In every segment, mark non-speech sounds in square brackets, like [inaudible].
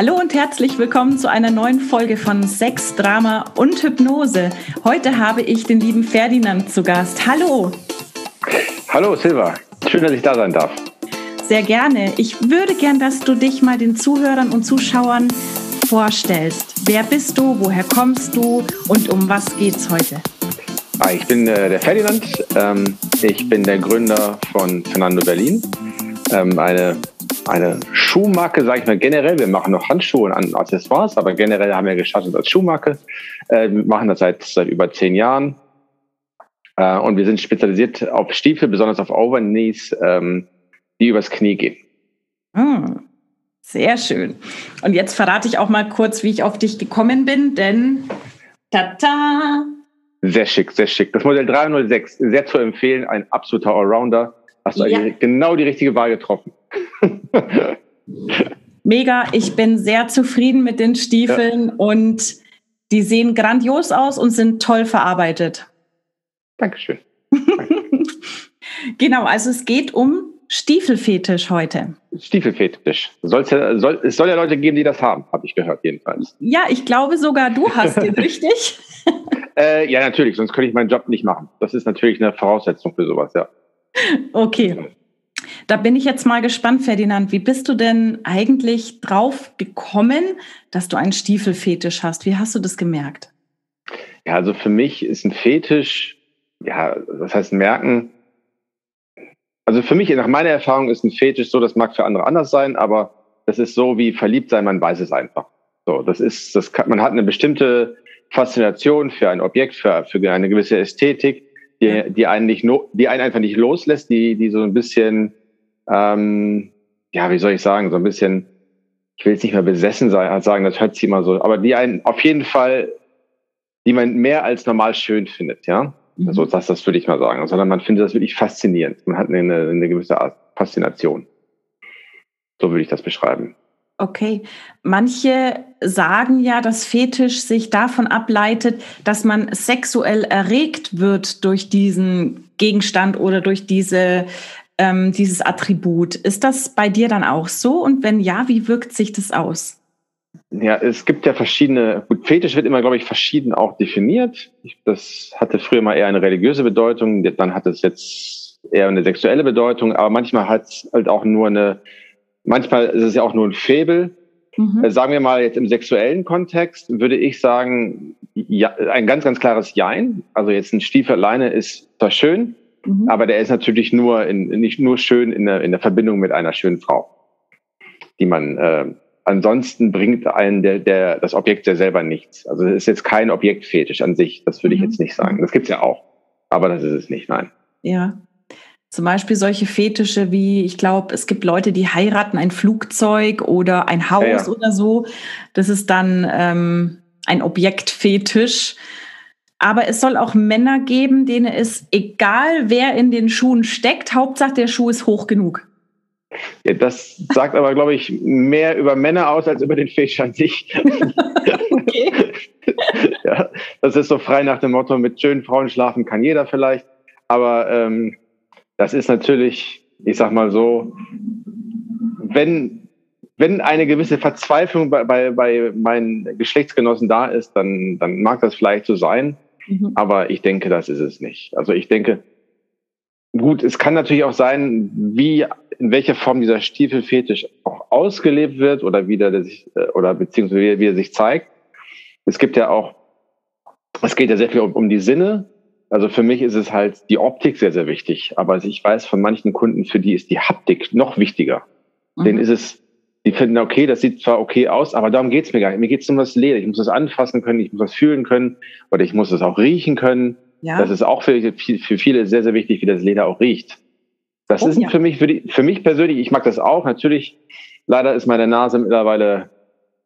Hallo und herzlich willkommen zu einer neuen Folge von Sex, Drama und Hypnose. Heute habe ich den lieben Ferdinand zu Gast. Hallo. Hallo Silva, schön, dass ich da sein darf. Sehr gerne. Ich würde gern, dass du dich mal den Zuhörern und Zuschauern vorstellst. Wer bist du, woher kommst du und um was geht's heute? Ah, ich bin äh, der Ferdinand. Ähm, ich bin der Gründer von Fernando Berlin. Ähm, eine eine Schuhmarke, sage ich mal generell. Wir machen noch Handschuhe und Accessoires, aber generell haben wir gestartet als Schuhmarke. Äh, wir machen das seit, seit über zehn Jahren. Äh, und wir sind spezialisiert auf Stiefel, besonders auf Overknees, ähm, die übers Knie gehen. Hm, sehr schön. Und jetzt verrate ich auch mal kurz, wie ich auf dich gekommen bin, denn tata! Sehr schick, sehr schick. Das Modell 306, sehr zu empfehlen, ein absoluter Allrounder. Hast du ja. genau die richtige Wahl getroffen. [laughs] Mega, ich bin sehr zufrieden mit den Stiefeln ja. und die sehen grandios aus und sind toll verarbeitet. Dankeschön. [laughs] genau, also es geht um Stiefelfetisch heute. Stiefelfetisch. Soll's ja, soll, es soll ja Leute geben, die das haben, habe ich gehört, jedenfalls. Ja, ich glaube sogar, du hast den, [laughs] richtig? äh, ja, natürlich, sonst könnte ich meinen Job nicht machen. Das ist natürlich eine Voraussetzung für sowas, ja. Okay. Da bin ich jetzt mal gespannt, Ferdinand. Wie bist du denn eigentlich drauf gekommen, dass du einen Stiefelfetisch hast? Wie hast du das gemerkt? Ja, also für mich ist ein Fetisch, ja, das heißt merken. Also für mich, nach meiner Erfahrung, ist ein Fetisch so, das mag für andere anders sein, aber das ist so wie verliebt sein, man weiß es einfach. So, das ist, das kann, man hat eine bestimmte Faszination für ein Objekt, für, für eine gewisse Ästhetik die, die einen nicht, die einen einfach nicht loslässt, die, die so ein bisschen, ähm, ja, wie soll ich sagen, so ein bisschen, ich will jetzt nicht mehr besessen sein, sagen, das hört sich immer so, aber die einen auf jeden Fall, die man mehr als normal schön findet, ja. Mhm. Also das, das würde ich mal sagen, sondern man findet das wirklich faszinierend. Man hat eine, eine gewisse Art Faszination. So würde ich das beschreiben. Okay. Manche sagen ja, dass Fetisch sich davon ableitet, dass man sexuell erregt wird durch diesen Gegenstand oder durch diese, ähm, dieses Attribut. Ist das bei dir dann auch so? Und wenn ja, wie wirkt sich das aus? Ja, es gibt ja verschiedene, gut, Fetisch wird immer, glaube ich, verschieden auch definiert. Das hatte früher mal eher eine religiöse Bedeutung, dann hat es jetzt eher eine sexuelle Bedeutung, aber manchmal hat es halt auch nur eine Manchmal ist es ja auch nur ein Faible. Mhm. Äh, sagen wir mal jetzt im sexuellen Kontext, würde ich sagen, ja, ein ganz, ganz klares Jein. Also jetzt ein Stiefel alleine ist zwar schön, mhm. aber der ist natürlich nur in, nicht nur schön in der, in der Verbindung mit einer schönen Frau, die man äh, ansonsten bringt einen der, der das Objekt ja selber nichts. Also es ist jetzt kein Objektfetisch an sich, das würde ich mhm. jetzt nicht sagen. Das gibt's ja auch, aber das ist es nicht, nein. Ja, zum Beispiel solche Fetische wie, ich glaube, es gibt Leute, die heiraten ein Flugzeug oder ein Haus ja, ja. oder so. Das ist dann ähm, ein Objektfetisch. Aber es soll auch Männer geben, denen es egal, wer in den Schuhen steckt, Hauptsache der Schuh ist hoch genug. Ja, das [laughs] sagt aber, glaube ich, mehr über Männer aus als über den Fetisch an sich. [laughs] okay. ja, das ist so frei nach dem Motto, mit schönen Frauen schlafen kann jeder vielleicht. Aber ähm, das ist natürlich, ich sag mal so, wenn, wenn eine gewisse Verzweiflung bei, bei, bei meinen Geschlechtsgenossen da ist, dann, dann mag das vielleicht so sein. Mhm. Aber ich denke, das ist es nicht. Also ich denke, gut, es kann natürlich auch sein, wie, in welcher Form dieser Stiefelfetisch auch ausgelebt wird oder wie der sich, oder beziehungsweise wie er sich zeigt. Es gibt ja auch, es geht ja sehr viel um, um die Sinne also für mich ist es halt die Optik sehr, sehr wichtig. Aber ich weiß von manchen Kunden, für die ist die Haptik noch wichtiger. Mhm. Denen ist es, die finden, okay, das sieht zwar okay aus, aber darum geht's mir gar nicht. Mir geht's um das Leder. Ich muss das anfassen können, ich muss das fühlen können oder ich muss es auch riechen können. Ja. Das ist auch für, für viele sehr, sehr wichtig, wie das Leder auch riecht. Das oh, ist ja. für mich, für, die, für mich persönlich, ich mag das auch. Natürlich, leider ist meine Nase mittlerweile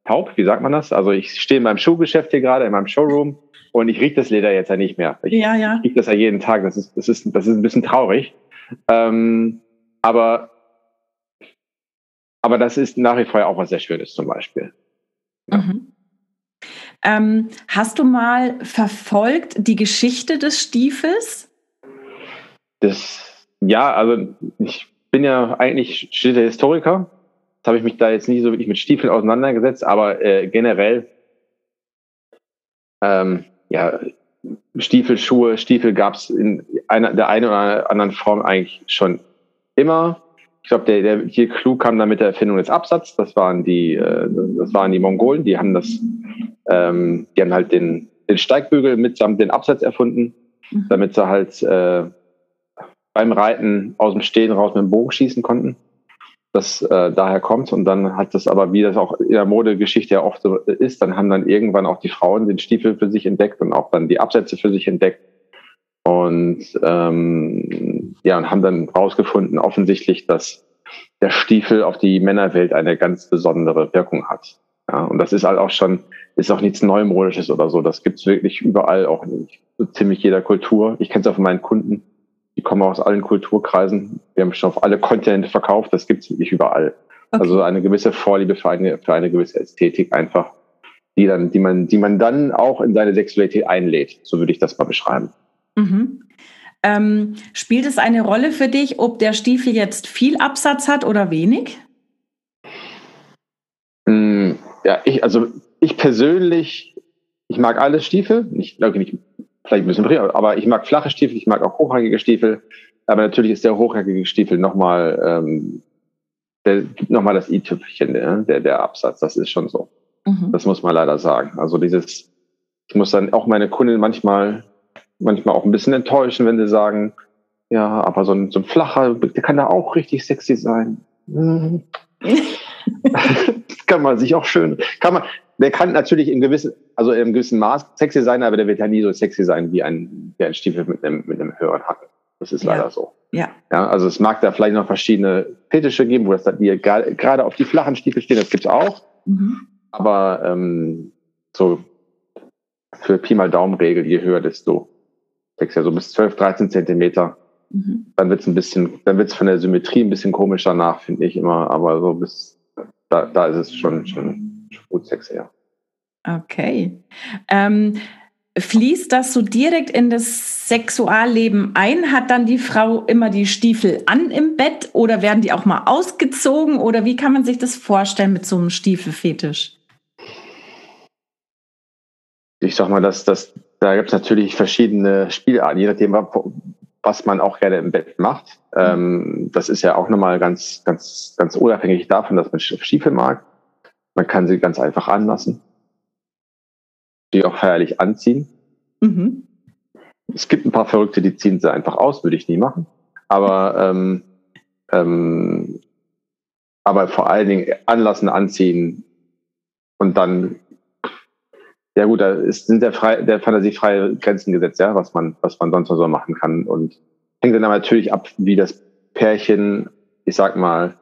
taub, wie sagt man das? Also ich stehe in meinem Schuhgeschäft hier gerade, in meinem Showroom und ich rieche das Leder jetzt ja nicht mehr. Ich ja, ja. rieche das ja jeden Tag. Das ist, das ist, das ist ein bisschen traurig. Ähm, aber, aber das ist nach wie vor auch was sehr Schönes zum Beispiel. Ja. Mhm. Ähm, hast du mal verfolgt die Geschichte des Stiefels? Das, ja, also ich bin ja eigentlich studierter Historiker habe ich mich da jetzt nicht so wirklich mit Stiefeln auseinandergesetzt, aber äh, generell, ähm, ja, Stiefel, Schuhe, Stiefel gab es in einer, der einen oder anderen Form eigentlich schon immer. Ich glaube, der, der hier Clou kam dann mit der Erfindung des Absatzes. Das waren die, äh, das waren die Mongolen. Die haben das, ähm, die haben halt den, den Steigbügel mitsamt den Absatz erfunden, mhm. damit sie halt äh, beim Reiten aus dem Stehen raus mit dem Bogen schießen konnten. Das äh, daher kommt und dann hat das aber, wie das auch in der Modegeschichte ja oft so ist, dann haben dann irgendwann auch die Frauen den Stiefel für sich entdeckt und auch dann die Absätze für sich entdeckt und ähm, ja und haben dann rausgefunden offensichtlich, dass der Stiefel auf die Männerwelt eine ganz besondere Wirkung hat. Ja, und das ist halt auch schon, ist auch nichts Neumodisches oder so. Das gibt's wirklich überall, auch in ziemlich jeder Kultur. Ich kenne es auch von meinen Kunden die kommen aus allen Kulturkreisen. Wir haben schon auf alle Kontinente verkauft. Das gibt es wirklich überall. Okay. Also eine gewisse Vorliebe für eine, für eine gewisse Ästhetik einfach, die dann, die man, die man dann auch in seine Sexualität einlädt. So würde ich das mal beschreiben. Mhm. Ähm, spielt es eine Rolle für dich, ob der Stiefel jetzt viel Absatz hat oder wenig? Mm, ja, ich, also ich persönlich, ich mag alle Stiefel. Ich glaube nicht vielleicht ein bisschen früher, aber ich mag flache Stiefel, ich mag auch hochhackige Stiefel. Aber natürlich ist der hochhackige Stiefel nochmal, ähm, der gibt nochmal das i-Tüpfelchen, ne? der, der Absatz. Das ist schon so. Mhm. Das muss man leider sagen. Also dieses, ich muss dann auch meine Kunden manchmal, manchmal auch ein bisschen enttäuschen, wenn sie sagen, ja, aber so ein, so ein flacher, der kann da auch richtig sexy sein. Mhm. [laughs] kann man sich auch schön, kann man, der kann natürlich in gewissen, also in gewissen Maß sexy sein, aber der wird ja nie so sexy sein wie ein, wie ein Stiefel mit einem, mit einem höheren Hacken. Das ist leider ja. so. Ja. ja. Also es mag da vielleicht noch verschiedene Fetische geben, wo das dann die gerade auf die flachen Stiefel stehen, das gibt's auch. Mhm. Aber ähm, so für Pi mal Daumenregel, je höher, desto sexy. So bis 12, 13 Zentimeter. Mhm. Dann wird's ein bisschen, dann wird's von der Symmetrie ein bisschen komischer nach, finde ich immer. Aber so bis da, da ist es schon, schon gut sexy, ja. Okay. Ähm, fließt das so direkt in das Sexualleben ein? Hat dann die Frau immer die Stiefel an im Bett oder werden die auch mal ausgezogen? Oder wie kann man sich das vorstellen mit so einem Stiefelfetisch? Ich sag mal, dass das, da gibt es natürlich verschiedene Spielarten, je nachdem, was man auch gerne im Bett macht. Ähm, das ist ja auch nochmal ganz, ganz, ganz unabhängig davon, dass man Stiefel mag. Man kann sie ganz einfach anlassen. Die auch feierlich anziehen. Mhm. Es gibt ein paar Verrückte, die ziehen sie einfach aus, würde ich nie machen. Aber, ähm, ähm, aber vor allen Dingen anlassen, anziehen und dann, ja gut, da ist, sind der, frei, der Fantasie freie Grenzen gesetzt, ja, was man, was man sonst noch so machen kann. Und hängt dann natürlich ab, wie das Pärchen, ich sag mal,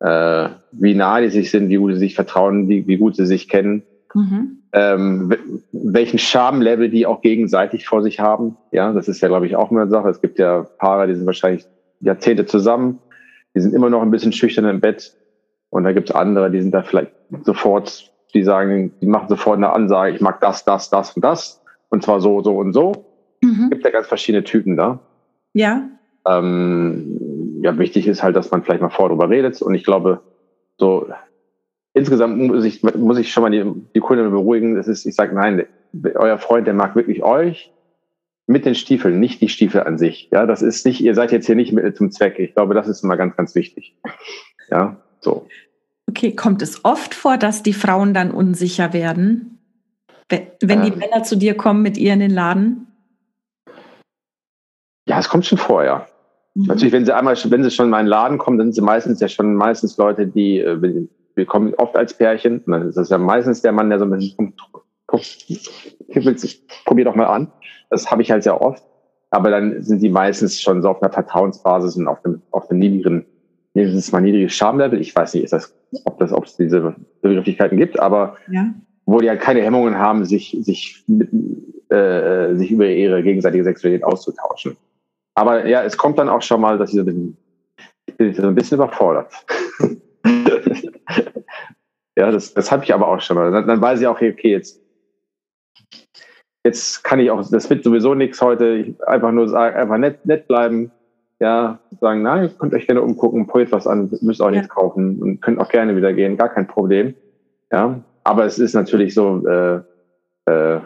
äh, wie nah die sich sind, wie gut sie sich vertrauen, wie, wie gut sie sich kennen, mhm. ähm, welchen Charme-Level die auch gegenseitig vor sich haben. Ja, das ist ja, glaube ich, auch immer eine Sache. Es gibt ja Paare, die sind wahrscheinlich Jahrzehnte zusammen, die sind immer noch ein bisschen schüchtern im Bett. Und da gibt es andere, die sind da vielleicht sofort, die sagen, die machen sofort eine Ansage, ich mag das, das, das und das. Und zwar so, so und so. Mhm. Es gibt ja ganz verschiedene Typen da. Ja. Ähm, ja, wichtig ist halt, dass man vielleicht mal vor drüber redet. Und ich glaube, so insgesamt muss ich, muss ich schon mal die, die Kunden beruhigen. Das ist, ich sage, nein, euer Freund, der mag wirklich euch mit den Stiefeln, nicht die Stiefel an sich. Ja, das ist nicht, ihr seid jetzt hier nicht Mittel zum Zweck. Ich glaube, das ist immer ganz, ganz wichtig. Ja, so. Okay, kommt es oft vor, dass die Frauen dann unsicher werden, wenn die ähm, Männer zu dir kommen mit ihr in den Laden? Ja, es kommt schon vor, ja. Mhm. Natürlich, wenn sie einmal, wenn sie schon in meinen Laden kommen, dann sind sie meistens ja schon meistens Leute, die, äh, wir kommen oft als Pärchen, dann ist das ja meistens der Mann, der so ein bisschen, probier doch mal an. Das habe ich halt sehr oft. Aber dann sind die meistens schon so auf einer Vertrauensbasis und auf einem, auf einem niedrigen, mindestens mal niedriges Schamlevel. Ich weiß nicht, ist das, ob das, ob es diese Begrifflichkeiten gibt, aber ja. wo die halt keine Hemmungen haben, sich, sich, mit, äh, sich über ihre gegenseitige Sexualität auszutauschen. Aber ja, es kommt dann auch schon mal, dass ich so ein bisschen, so ein bisschen überfordert. [laughs] ja, das, das habe ich aber auch schon mal. Dann, dann weiß ich auch, okay, jetzt, jetzt kann ich auch, das wird sowieso nichts heute. Ich einfach nur sagen, einfach nett, nett bleiben. ja, sagen, nein, könnt euch gerne umgucken, probiert was an, müsst auch ja. nichts kaufen und könnt auch gerne wieder gehen, gar kein Problem. Ja, aber es ist natürlich so, äh, äh,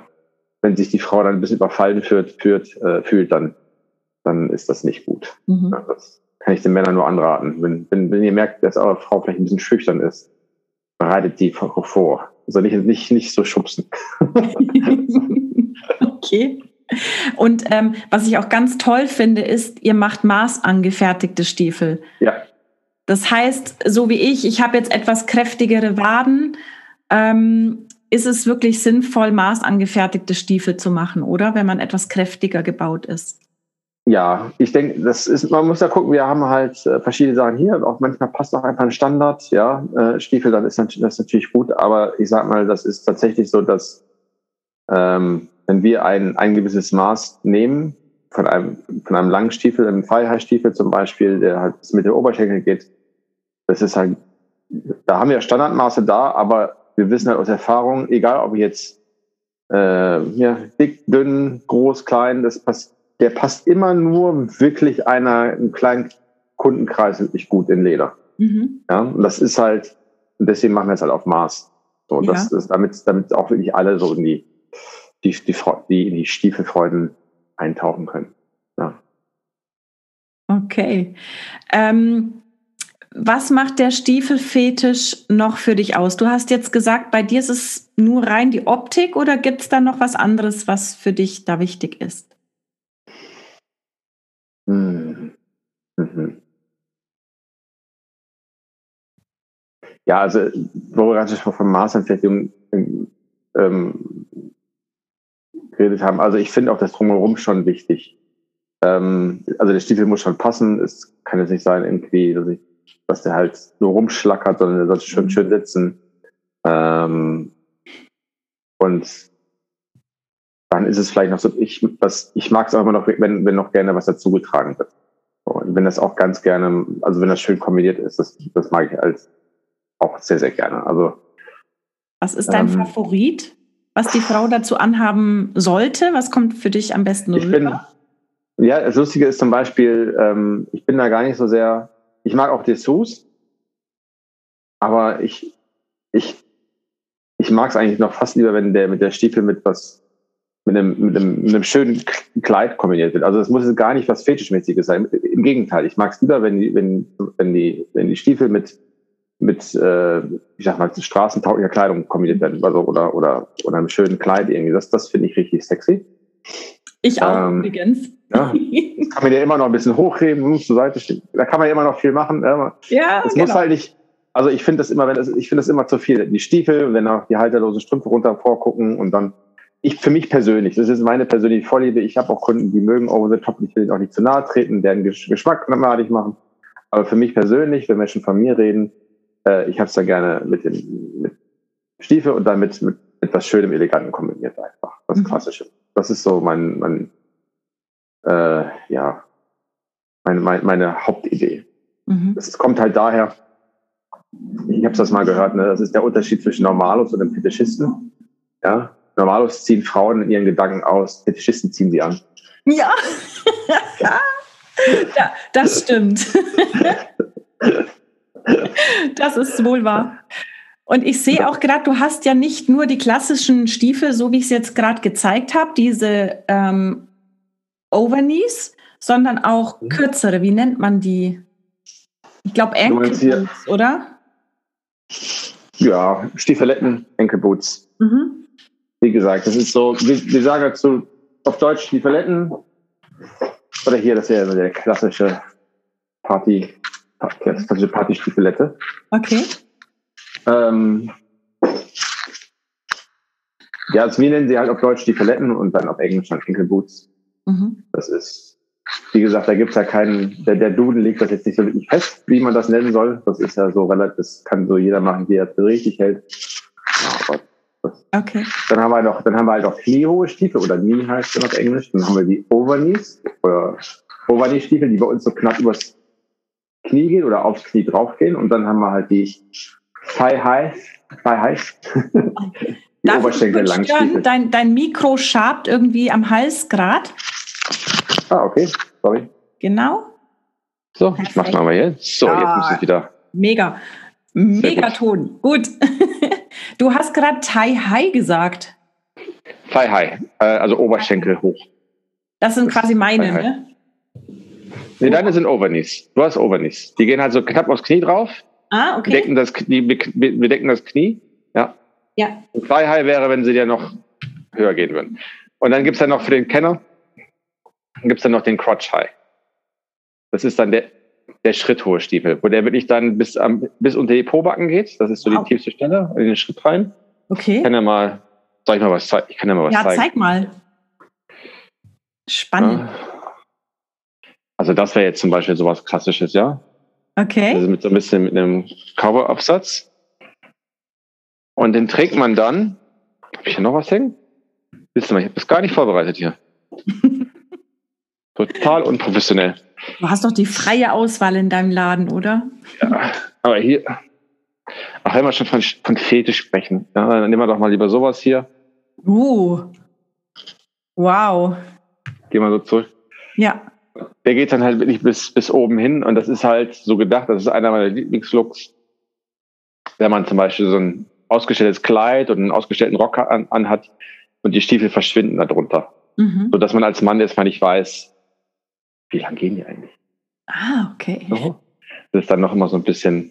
wenn sich die Frau dann ein bisschen überfallen fühlt, fühlt, äh, fühlt dann, dann ist das nicht gut. Mhm. Ja, das kann ich den Männern nur anraten. Wenn, wenn, wenn ihr merkt, dass eure Frau vielleicht ein bisschen schüchtern ist, bereitet die vor. Also nicht, nicht, nicht so schubsen. [laughs] okay. Und ähm, was ich auch ganz toll finde, ist, ihr macht maßangefertigte Stiefel. Ja. Das heißt, so wie ich, ich habe jetzt etwas kräftigere Waden, ähm, ist es wirklich sinnvoll, maßangefertigte Stiefel zu machen, oder? Wenn man etwas kräftiger gebaut ist. Ja, ich denke, das ist, man muss ja gucken, wir haben halt äh, verschiedene Sachen hier. Auch manchmal passt auch einfach ein Standard, ja, äh, Stiefel, dann ist das, das natürlich gut. Aber ich sag mal, das ist tatsächlich so, dass ähm, wenn wir ein, ein gewisses Maß nehmen, von einem, von einem langen Stiefel, einem Freiheitsstiefel zum Beispiel, der halt mit der Oberschenkel geht, das ist halt, da haben wir Standardmaße da, aber wir wissen halt aus Erfahrung, egal ob jetzt äh, ja, dick, dünn, groß, klein, das passt der passt immer nur wirklich einer, einem kleinen Kundenkreis wirklich gut in Leder. Mhm. Ja, und das ist halt, und deswegen machen wir es halt auf Maß. So, ja. das, das, damit, damit auch wirklich alle so in die, die, die, die, die Stiefelfreuden eintauchen können. Ja. Okay. Ähm, was macht der Stiefelfetisch noch für dich aus? Du hast jetzt gesagt, bei dir ist es nur rein die Optik oder gibt es da noch was anderes, was für dich da wichtig ist? Mhm. Mhm. Ja, also wo wir gerade schon von Maßanfertigung ähm, geredet haben, also ich finde auch das Drumherum schon wichtig. Ähm, also der Stiefel muss schon passen. Es kann jetzt nicht sein, irgendwie, dass, ich, dass der halt nur rumschlackert, sondern der sollte schön, mhm. schön sitzen. Ähm, und dann ist es vielleicht noch so, ich, was, ich mag es auch immer noch, wenn, wenn noch gerne was dazugetragen wird. Und wenn das auch ganz gerne, also wenn das schön kombiniert ist, das, das mag ich als auch sehr, sehr gerne. Also, was ist dein ähm, Favorit, was die Frau dazu anhaben sollte? Was kommt für dich am besten rüber? Bin, ja, das Lustige ist zum Beispiel, ähm, ich bin da gar nicht so sehr, ich mag auch Dessous, aber ich, ich, ich mag es eigentlich noch fast lieber, wenn der mit der Stiefel mit was mit einem, mit einem, mit einem schönen Kleid kombiniert wird. Also es muss gar nicht was Fetischmäßiges sein. Im Gegenteil, ich mag es lieber, wenn die, wenn, wenn die, wenn die Stiefel mit, mit äh, ich sag mal, straßentauglicher Kleidung kombiniert werden. Also, oder, oder, oder einem schönen Kleid irgendwie. Das, das finde ich richtig sexy. Ich auch ähm, übrigens. Ja, kann man ja immer noch ein bisschen hochheben, hm, zur Seite stehen. Da kann man ja immer noch viel machen. Ja, es genau. muss halt nicht, also ich finde das immer, wenn das, ich finde das immer zu viel. Die Stiefel, wenn auch die halterlosen Strümpfe runter vorgucken und dann ich für mich persönlich, das ist meine persönliche Vorliebe. Ich habe auch Kunden, die mögen Over the Top. Ich will auch nicht zu nahe treten, deren Geschmack madig machen. Aber für mich persönlich, wenn wir schon von mir reden, äh, ich habe es da gerne mit dem mit Stiefel und damit mit etwas Schönem, Eleganten kombiniert einfach. Das mhm. Klassische. Das ist so mein, mein äh, ja, meine, meine, meine Hauptidee. Mhm. Das kommt halt daher, ich habe das mal gehört, ne, das ist der Unterschied zwischen Normalos und einem Fetischisten. Ja, Normalos ziehen Frauen in ihren Gedanken aus, Fetischisten ziehen sie an. Ja, [laughs] ja das stimmt. [laughs] das ist wohl wahr. Und ich sehe auch gerade, du hast ja nicht nur die klassischen Stiefel, so wie ich es jetzt gerade gezeigt habe, diese ähm, Overknees, sondern auch mhm. kürzere. Wie nennt man die? Ich glaube Enkelboots, oder? Ja, Stiefeletten, Enkelboots. Mhm wie gesagt, das ist so, wir, wir sagen dazu auf Deutsch die Paletten. Oder hier, das wäre der klassische Party, klassische Party-Stiefelette. Okay. Ähm, ja, also wir nennen sie halt auf Deutsch die Paletten und dann auf Englisch dann Boots. Mhm. Das ist, wie gesagt, da gibt es ja keinen, der, der Duden legt das jetzt nicht so wirklich fest, wie man das nennen soll. Das ist ja so relativ, das kann so jeder machen, wie er es für richtig hält. Ja, aber Okay. Dann haben wir noch, dann haben wir halt auch kniehohe Stiefel oder Knee heißt es auf Englisch. Dann haben wir die Overknees oder Overknee-Stiefel, die bei uns so knapp übers Knie gehen oder aufs Knie draufgehen. Und dann haben wir halt die Thigh High, Thigh High. [laughs] die Darf Oberschenkel Langstiefel. Dein, dein Mikro schabt irgendwie am Hals grad. Ah, okay. Sorry. Genau. So, Perfekt. ich mach's mal jetzt. So, ja, jetzt muss ich wieder. Mega. Mega Ton. Gut. [laughs] Du hast gerade Thai High gesagt. Thai High, äh, also Oberschenkel hoch. Das sind quasi meine, ne? Nee, deine sind Overknees. Du hast Overknees. Die gehen halt so knapp aufs Knie drauf. Ah, okay. Decken das Knie, wir decken das Knie. Ja. Ja. Und Thigh High wäre, wenn sie dir noch höher gehen würden. Und dann gibt es dann noch für den Kenner, gibt es dann noch den Crotch High. Das ist dann der, der schritthohe Stiefel, wo der wirklich dann bis, am, bis unter die Pobacken geht. Das ist so wow. die tiefste Stelle in den Schritt rein. Okay. Ich kann ja mal, soll ich mal was zeigen? Ich kann ja mal was ja, zeigen. Ja, zeig mal. Spannend. Also das wäre jetzt zum Beispiel sowas Klassisches, ja. Okay. Also mit so ein bisschen mit einem Coverabsatz. Und den trägt man dann. Habe ich hier noch was hängen? Wisst ihr mal, ich habe das gar nicht vorbereitet hier. [laughs] Total unprofessionell. Du hast doch die freie Auswahl in deinem Laden, oder? Ja, aber hier. Ach, wenn wir schon von, von Fetisch sprechen, ja, dann nehmen wir doch mal lieber sowas hier. Uh. Wow. Gehen wir so zurück. Ja. Der geht dann halt wirklich bis, bis oben hin und das ist halt so gedacht, das ist einer meiner Lieblingslooks. Wenn man zum Beispiel so ein ausgestelltes Kleid und einen ausgestellten Rock an, anhat und die Stiefel verschwinden darunter. Mhm. Sodass man als Mann jetzt mal nicht weiß, wie lang gehen die eigentlich? Ah, okay. So. Das ist dann noch immer so ein bisschen,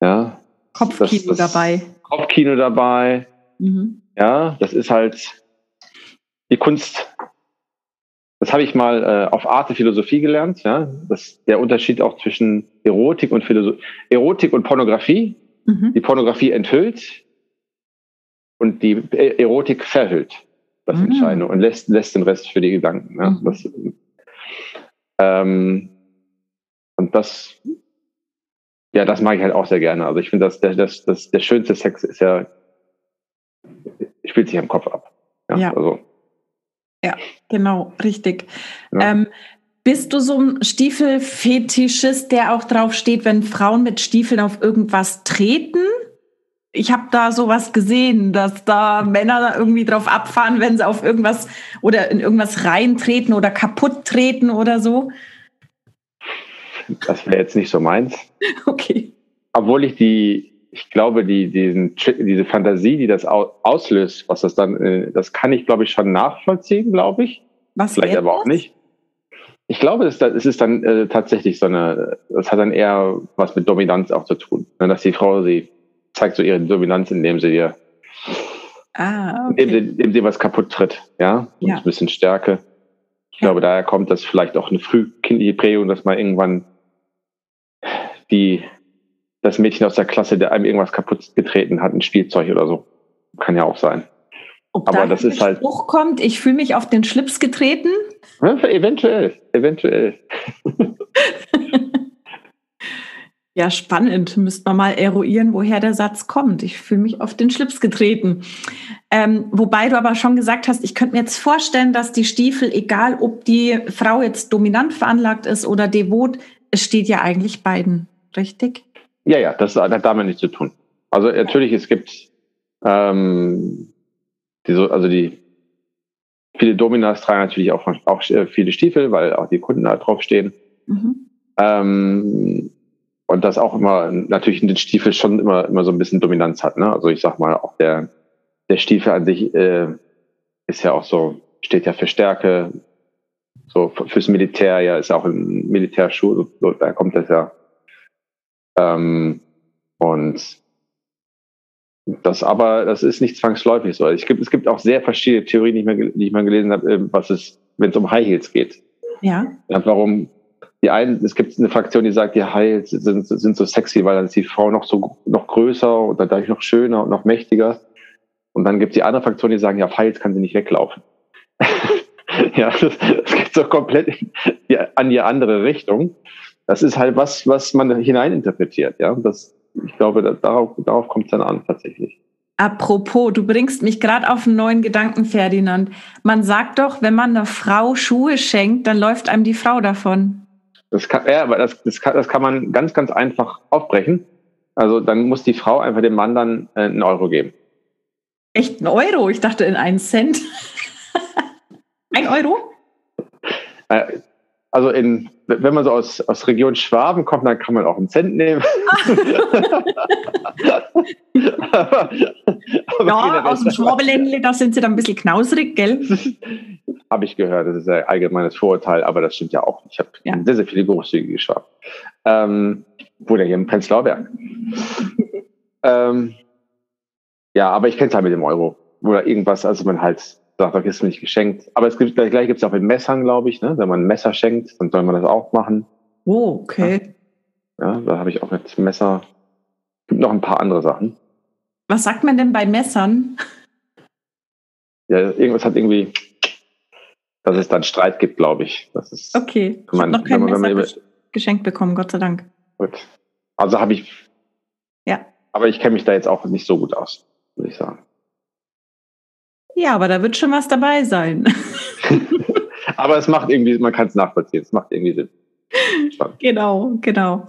ja. Kopfkino das, das dabei. Kopfkino dabei. Mhm. Ja, das ist halt die Kunst. Das habe ich mal äh, auf Arte Philosophie gelernt. Ja, das der Unterschied auch zwischen Erotik und Philosophie, Erotik und Pornografie. Mhm. Die Pornografie enthüllt und die Erotik verhüllt. Das mhm. Entscheidende und lässt, lässt den Rest für die Gedanken. Ja? Mhm. Das, ähm, und das, ja, das mag ich halt auch sehr gerne. Also ich finde, das, das, das, der schönste Sex ist ja, spielt sich am Kopf ab. Ja, ja. Also. ja genau, richtig. Ja. Ähm, bist du so ein Stiefelfetischist, der auch drauf steht, wenn Frauen mit Stiefeln auf irgendwas treten? Ich habe da sowas gesehen, dass da Männer irgendwie drauf abfahren, wenn sie auf irgendwas oder in irgendwas reintreten oder kaputt treten oder so. Das wäre jetzt nicht so meins. [laughs] Okay. Obwohl ich die, ich glaube, die, diesen, diese Fantasie, die das auslöst, was das dann, äh, das kann ich, glaube ich, schon nachvollziehen, glaube ich. Was Vielleicht aber auch nicht. Ich glaube, es ist dann äh, tatsächlich so eine, das hat dann eher was mit Dominanz auch zu tun, ne, dass die Frau sie zeigt so ihre Dominanz, indem sie dir, ah, okay. indem, indem sie was kaputt tritt, ja, und ja. ein bisschen Stärke. Ich glaube, daher kommt das vielleicht auch eine frühkindliche Prägung, dass man irgendwann die, das Mädchen aus der Klasse, der einem irgendwas kaputt getreten hat, ein Spielzeug oder so. Kann ja auch sein. Ob Aber das ist halt. Spruch kommt, ich fühle mich auf den Schlips getreten? Ja, eventuell, eventuell. [laughs] Ja, spannend. Müsste man mal eruieren, woher der Satz kommt. Ich fühle mich auf den Schlips getreten. Ähm, wobei du aber schon gesagt hast, ich könnte mir jetzt vorstellen, dass die Stiefel, egal ob die Frau jetzt dominant veranlagt ist oder devot, es steht ja eigentlich beiden, richtig? Ja, ja, das hat damit nichts zu tun. Also natürlich, es gibt ähm, die, also die viele Dominas tragen natürlich auch, auch viele Stiefel, weil auch die Kunden da draufstehen. Mhm. Ähm, und das auch immer natürlich in den Stiefel schon immer, immer so ein bisschen Dominanz hat. Ne? Also ich sag mal, auch der, der Stiefel an sich äh, ist ja auch so, steht ja für Stärke, so fürs Militär, ja, ist ja auch ein Militärschuh, so, da kommt das ja. Ähm, und das aber, das ist nicht zwangsläufig so. Ich gibt, es gibt auch sehr verschiedene Theorien, die ich mal, die ich mal gelesen habe, äh, was es, wenn es um High Heels geht. Ja. ja warum die einen, es gibt eine Fraktion, die sagt, die Heils sind, sind so sexy, weil dann ist die Frau noch so noch größer und dadurch noch schöner und noch mächtiger. Und dann gibt es die andere Fraktion, die sagen, ja, Heils kann sie nicht weglaufen. [laughs] ja, das, das geht so komplett die, an die andere Richtung. Das ist halt was, was man hineininterpretiert. Ja, das, ich glaube, darauf, darauf kommt es dann an, tatsächlich. Apropos, du bringst mich gerade auf einen neuen Gedanken, Ferdinand. Man sagt doch, wenn man einer Frau Schuhe schenkt, dann läuft einem die Frau davon. Das kann, ja, aber das, das, kann, das kann man ganz, ganz einfach aufbrechen. Also dann muss die Frau einfach dem Mann dann äh, einen Euro geben. Echt ein Euro? Ich dachte in einen Cent. [laughs] ein Euro? Äh, also in, wenn man so aus, aus Region Schwaben kommt, dann kann man auch einen Cent nehmen. [laughs] aber, aber ja, aus dem Schwabeländle, da sind sie dann ein bisschen knausrig, gell? [laughs] habe ich gehört, das ist ein allgemeines Vorurteil, aber das stimmt ja auch. Ich habe ja. sehr, sehr viele großzügige Schwaben. Ähm, wohne hier im Prenzlauer Berg. [laughs] ähm, ja, aber ich kenne es halt mit dem Euro. Oder irgendwas, also man halt ist mir nicht geschenkt. Aber es gibt gleich, gleich gibt es auch mit Messern, glaube ich, ne? Wenn man ein Messer schenkt, dann soll man das auch machen. Oh, okay. Ja, ja da habe ich auch mit Messer. Gibt noch ein paar andere Sachen. Was sagt man denn bei Messern? Ja, irgendwas hat irgendwie, dass es dann Streit gibt, glaube ich. Das ist, okay. Ich habe noch kein Messer man, geschenkt bekommen, Gott sei Dank. Gut. Also habe ich. Ja. Aber ich kenne mich da jetzt auch nicht so gut aus, würde ich sagen. Ja, aber da wird schon was dabei sein. [laughs] aber es macht irgendwie, man kann es nachvollziehen, es macht irgendwie Sinn. Spannend. Genau, genau.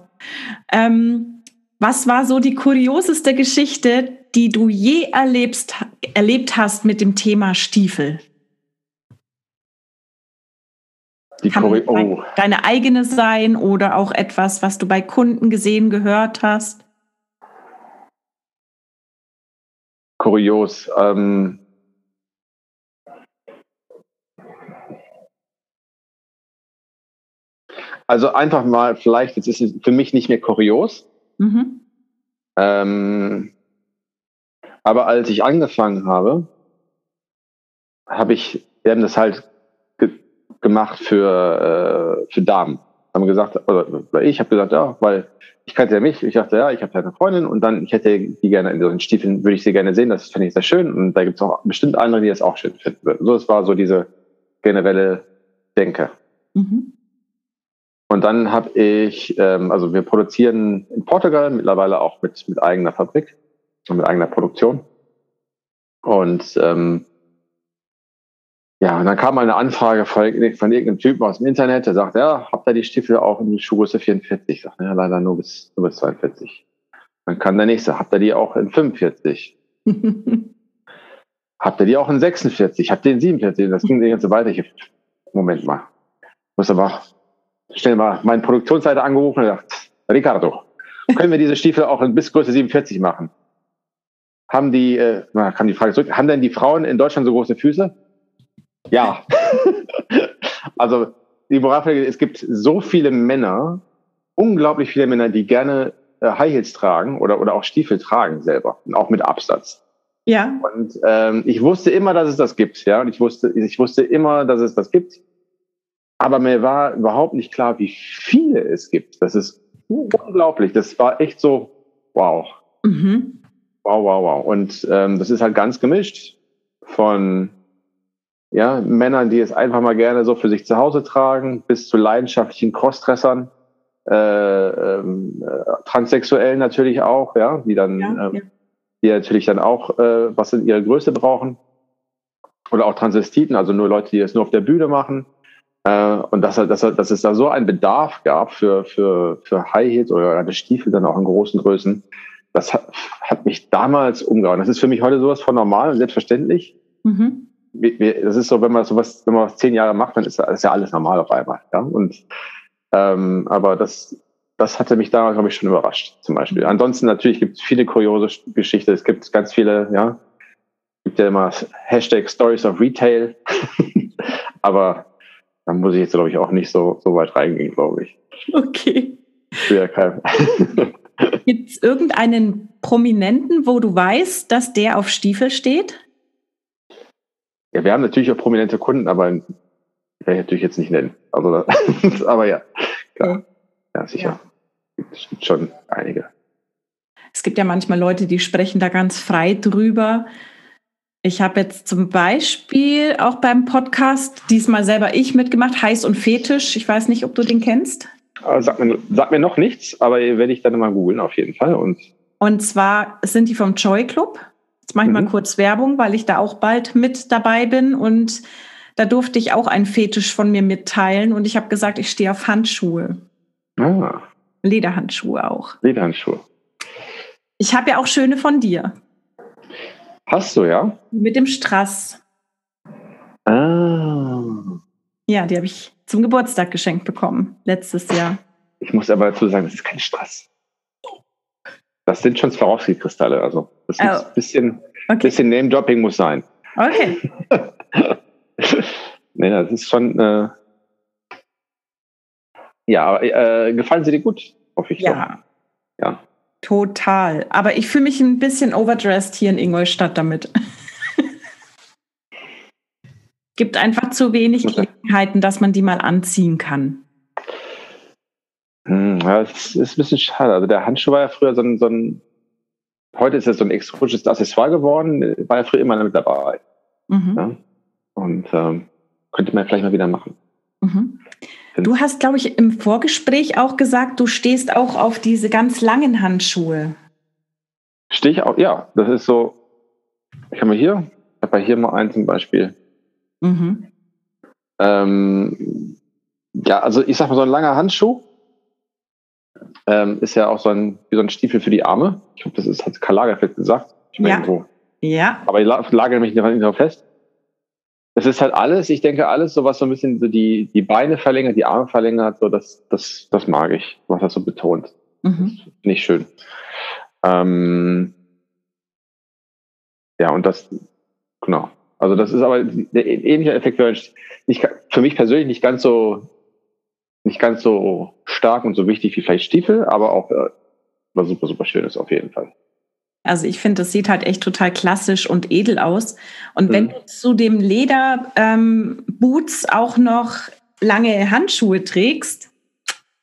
Ähm, was war so die kurioseste Geschichte, die du je erlebst, erlebt hast mit dem Thema Stiefel? Die Kann oh. deine eigene sein oder auch etwas, was du bei Kunden gesehen, gehört hast? Kurios. Ähm, Also einfach mal, vielleicht, jetzt ist es für mich nicht mehr kurios. Mhm. Ähm, aber als ich angefangen habe, habe ich, wir haben das halt ge gemacht für, äh, für Damen. Haben gesagt, oder, ich habe gesagt, ja, weil ich kannte ja mich, ich dachte, ja, ich habe ja eine Freundin und dann, ich hätte die gerne in den Stiefeln, würde ich sie gerne sehen, das fände ich sehr schön und da gibt es auch bestimmt andere, die das auch schön finden würden. So, es war so diese generelle Denke. Mhm. Und dann habe ich, ähm, also wir produzieren in Portugal mittlerweile auch mit, mit eigener Fabrik und mit eigener Produktion. Und ähm, ja, und dann kam mal eine Anfrage von, von irgendeinem Typen aus dem Internet, der sagt, ja, habt ihr die Stiefel auch in Schuhgröße 44? Ich sage, ja, leider nur bis, nur bis 42. Dann kam der nächste, habt ihr die auch in 45? [laughs] habt ihr die auch in 46? Habt ihr in 47? Das ging die ganze weiter. Ich, Moment mal. Muss aber schnell mal meinen Produktionsleiter angerufen und gesagt, Ricardo, können wir diese Stiefel auch in bis Größe 47 machen? Haben die, äh, na, kam die Frage zurück, haben denn die Frauen in Deutschland so große Füße? Ja. [laughs] also, die Moralfrage, es gibt so viele Männer, unglaublich viele Männer, die gerne äh, High Heels tragen oder, oder auch Stiefel tragen selber, auch mit Absatz. Ja. Und ähm, ich wusste immer, dass es das gibt, ja. Und ich wusste, ich wusste immer, dass es das gibt. Aber mir war überhaupt nicht klar, wie viele es gibt. Das ist unglaublich. Das war echt so, wow. Mhm. Wow, wow, wow. Und ähm, das ist halt ganz gemischt von ja, Männern, die es einfach mal gerne so für sich zu Hause tragen, bis zu leidenschaftlichen Crossdressern, äh, ähm, äh, Transsexuellen natürlich auch, ja, die dann, ja, äh, ja. die natürlich dann auch äh, was in ihrer Größe brauchen. Oder auch Transvestiten, also nur Leute, die es nur auf der Bühne machen. Äh, und dass, dass, dass es da so einen Bedarf gab für, für, für High Heels oder eine Stiefel dann auch in großen Größen, das hat, hat mich damals umgehauen. Das ist für mich heute sowas von normal und selbstverständlich. Mhm. Das ist so, wenn man sowas, wenn man was zehn Jahre macht, dann ist das ja alles normal auf einmal. Ja? Und ähm, aber das, das hatte mich damals, glaube ich, schon überrascht, zum Beispiel. Ansonsten natürlich gibt es viele kuriose Geschichten. Es gibt ganz viele, ja, gibt ja immer Hashtag Stories of Retail. [laughs] aber da muss ich jetzt, glaube ich, auch nicht so, so weit reingehen, glaube ich. Okay. Ja kein [laughs] Gibt es irgendeinen Prominenten, wo du weißt, dass der auf Stiefel steht? Ja, wir haben natürlich auch prominente Kunden, aber werde ich natürlich jetzt nicht nennen. Also, [laughs] aber ja, klar. Ja, sicher. Ja. Es gibt schon einige. Es gibt ja manchmal Leute, die sprechen da ganz frei drüber. Ich habe jetzt zum Beispiel auch beim Podcast diesmal selber ich mitgemacht, Heiß und Fetisch. Ich weiß nicht, ob du den kennst. Ah, sag mir, sag mir noch nichts, aber werde ich dann mal googeln auf jeden Fall. Und, und zwar sind die vom Joy Club. Jetzt mache ich mhm. mal kurz Werbung, weil ich da auch bald mit dabei bin und da durfte ich auch einen Fetisch von mir mitteilen und ich habe gesagt, ich stehe auf Handschuhe. Ah. Lederhandschuhe auch. Lederhandschuhe. Ich habe ja auch schöne von dir. Hast du, ja? Mit dem Strass. Ah. Ja, die habe ich zum Geburtstag geschenkt bekommen, letztes Jahr. Ich muss aber dazu sagen, das ist kein Stress. Das sind schon Swarovski-Kristalle. Also das ist oh. ein bisschen, okay. bisschen Name-Dropping muss sein. Okay. [laughs] nee, das ist schon. Äh, ja, äh, gefallen sie dir gut, hoffe ich. Ja. Doch. Ja. Total. Aber ich fühle mich ein bisschen overdressed hier in Ingolstadt damit. [laughs] Gibt einfach zu wenig Gelegenheiten, dass man die mal anziehen kann. Hm, ja, das ist ein bisschen schade. Also der Handschuh war ja früher so ein, so ein heute ist es so ein exotisches Accessoire geworden, war ja früher immer mit dabei. Mhm. Ja? Und ähm, könnte man vielleicht mal wieder machen. Mhm. Du hast, glaube ich, im Vorgespräch auch gesagt, du stehst auch auf diese ganz langen Handschuhe. Stehe ich auch, ja. Das ist so, ich habe mal hier, ich habe hier mal einen zum Beispiel. Mhm. Ähm, ja, also ich sag mal, so ein langer Handschuh ähm, ist ja auch so ein, wie so ein Stiefel für die Arme. Ich glaube, das ist, hat Karl Lagerfeld gesagt. Ich ja. So. ja. Aber ich lagere mich nicht darauf fest. Es ist halt alles, ich denke, alles, so was so ein bisschen so die, die Beine verlängert, die Arme verlängert, so das, das, das mag ich, was das so betont. Mhm. Nicht schön. Ähm, ja, und das, genau. Also das ist aber der ähnliche Effekt für, nicht, für mich persönlich nicht ganz so nicht ganz so stark und so wichtig wie vielleicht Stiefel, aber auch äh, was super, super schön ist auf jeden Fall. Also ich finde, das sieht halt echt total klassisch und edel aus. Und wenn mhm. du zu dem Lederboots ähm, auch noch lange Handschuhe trägst,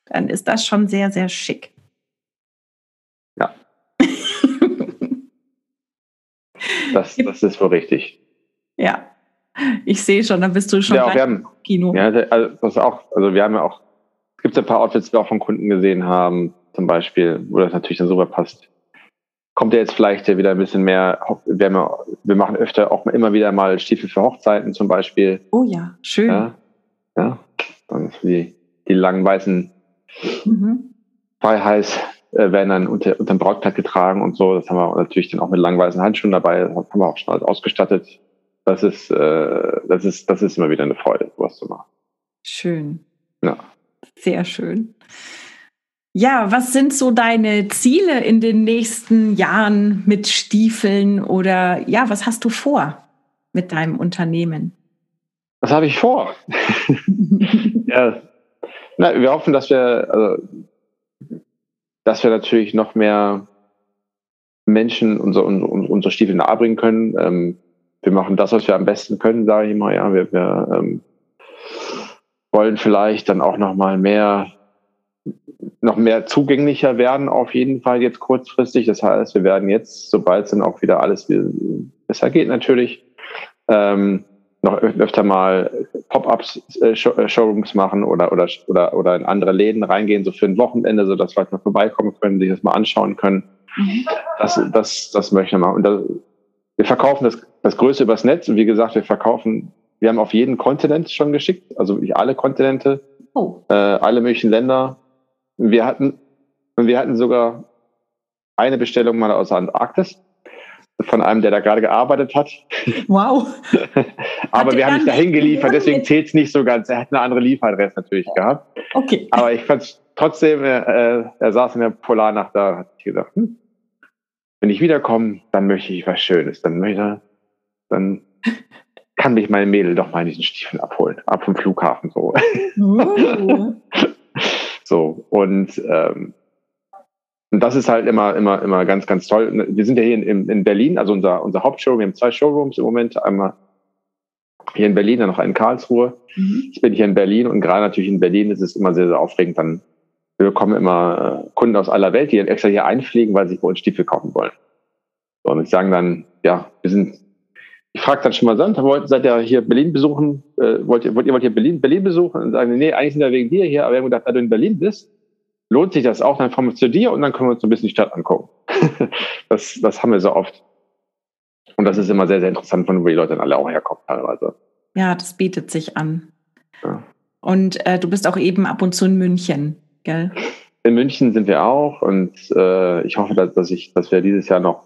dann ist das schon sehr, sehr schick. Ja. [laughs] das, das ist wohl richtig. Ja. Ich sehe schon, dann bist du schon ja, wir haben, Kino. Ja, also, das auch, also wir haben ja auch gibt ein paar Outfits, die wir auch von Kunden gesehen haben, zum Beispiel, wo das natürlich dann super passt. Kommt ja jetzt vielleicht wieder ein bisschen mehr, wir, wir machen öfter auch immer wieder mal Stiefel für Hochzeiten zum Beispiel. Oh ja, schön. Ja, ja. dann die, die langen weißen mhm. Freiheit äh, werden dann unter, unter dem Brautkleid getragen und so. Das haben wir natürlich dann auch mit langen weißen Handschuhen dabei. Das haben wir auch schon alles ausgestattet. Das ist, äh, das ist, das ist immer wieder eine Freude, sowas zu machen. Schön. Ja. Sehr schön. Ja, was sind so deine Ziele in den nächsten Jahren mit Stiefeln oder ja, was hast du vor mit deinem Unternehmen? Was habe ich vor? [laughs] ja, na, wir hoffen, dass wir, also, dass wir natürlich noch mehr Menschen unsere, unsere, unsere Stiefel nahebringen können. Ähm, wir machen das, was wir am besten können, sage ich mal. Ja, wir, wir ähm, wollen vielleicht dann auch noch mal mehr noch mehr zugänglicher werden auf jeden Fall jetzt kurzfristig. Das heißt, wir werden jetzt, sobald es dann auch wieder alles besser geht natürlich, ähm, noch öfter mal Pop-ups äh, äh, Showrooms machen oder oder oder oder in andere Läden reingehen, so für ein Wochenende, so dass Leute mal vorbeikommen können, sich das mal anschauen können. Mhm. Das, das, das möchte ich mal. Und das, wir verkaufen das, das Größte übers Netz und wie gesagt, wir verkaufen wir haben auf jeden Kontinent schon geschickt, also wirklich alle Kontinente, oh. äh, alle möglichen Länder. Wir hatten, wir hatten sogar eine Bestellung mal aus der Antarktis von einem, der da gerade gearbeitet hat. [laughs] Wow. Aber hat wir haben nicht dahin geliefert, deswegen zählt es nicht so ganz. Er hat eine andere Lieferadresse natürlich gehabt. Okay. Aber ich fand es trotzdem, äh, er saß in der Polarnacht da, hat ich gesagt, hm, wenn ich wiederkomme, dann möchte ich was Schönes. Dann möchte dann kann mich mein Mädel doch mal in diesen Stiefeln abholen, ab vom Flughafen so. Uh. [laughs] so und ähm, und das ist halt immer, immer, immer ganz, ganz toll. Wir sind ja hier in, in Berlin, also unser, unser Hauptshowroom. Wir haben zwei Showrooms im Moment. Einmal hier in Berlin, dann noch in Karlsruhe. Mhm. Ich bin hier in Berlin und gerade natürlich in Berlin ist es immer sehr, sehr aufregend. Dann wir bekommen immer äh, Kunden aus aller Welt, die dann extra hier einfliegen, weil sie bei uns Stiefel kaufen wollen. So, und ich sagen dann, ja, wir sind ich frage dann schon mal Sand, wollt, seid ihr hier Berlin besuchen? Äh, wollt, ihr, wollt ihr wollt ihr Berlin, Berlin besuchen? Und sagen, nee, eigentlich sind wir wegen dir hier, aber wir haben gedacht, da du in Berlin bist, lohnt sich das auch, dann fahren wir zu dir und dann können wir uns ein bisschen die Stadt angucken. [laughs] das, das haben wir so oft. Und das ist immer sehr, sehr interessant, von wo die Leute dann alle auch herkommen teilweise. Ja, das bietet sich an. Ja. Und äh, du bist auch eben ab und zu in München, gell? In München sind wir auch und äh, ich hoffe, dass, dass, ich, dass wir dieses Jahr noch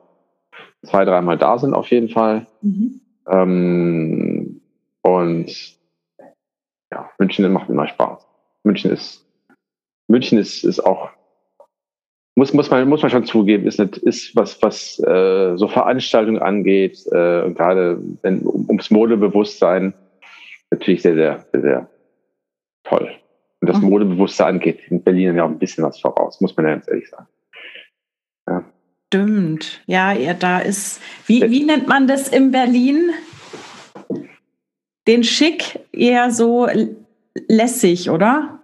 zwei, dreimal da sind auf jeden Fall. Mhm. Ähm, und ja, München macht immer Spaß. München ist, München ist, ist auch, muss, muss man, muss man schon zugeben, ist, nicht, ist was, was äh, so Veranstaltungen angeht, äh, und gerade wenn, um, ums Modebewusstsein, natürlich sehr, sehr, sehr, sehr toll. Und das mhm. Modebewusstsein angeht in Berlin ja auch ein bisschen was voraus, muss man ja ganz ehrlich sagen. Ja. Stimmt. Ja, ja, da ist, wie, wie nennt man das in Berlin? Den Schick eher so lässig, oder?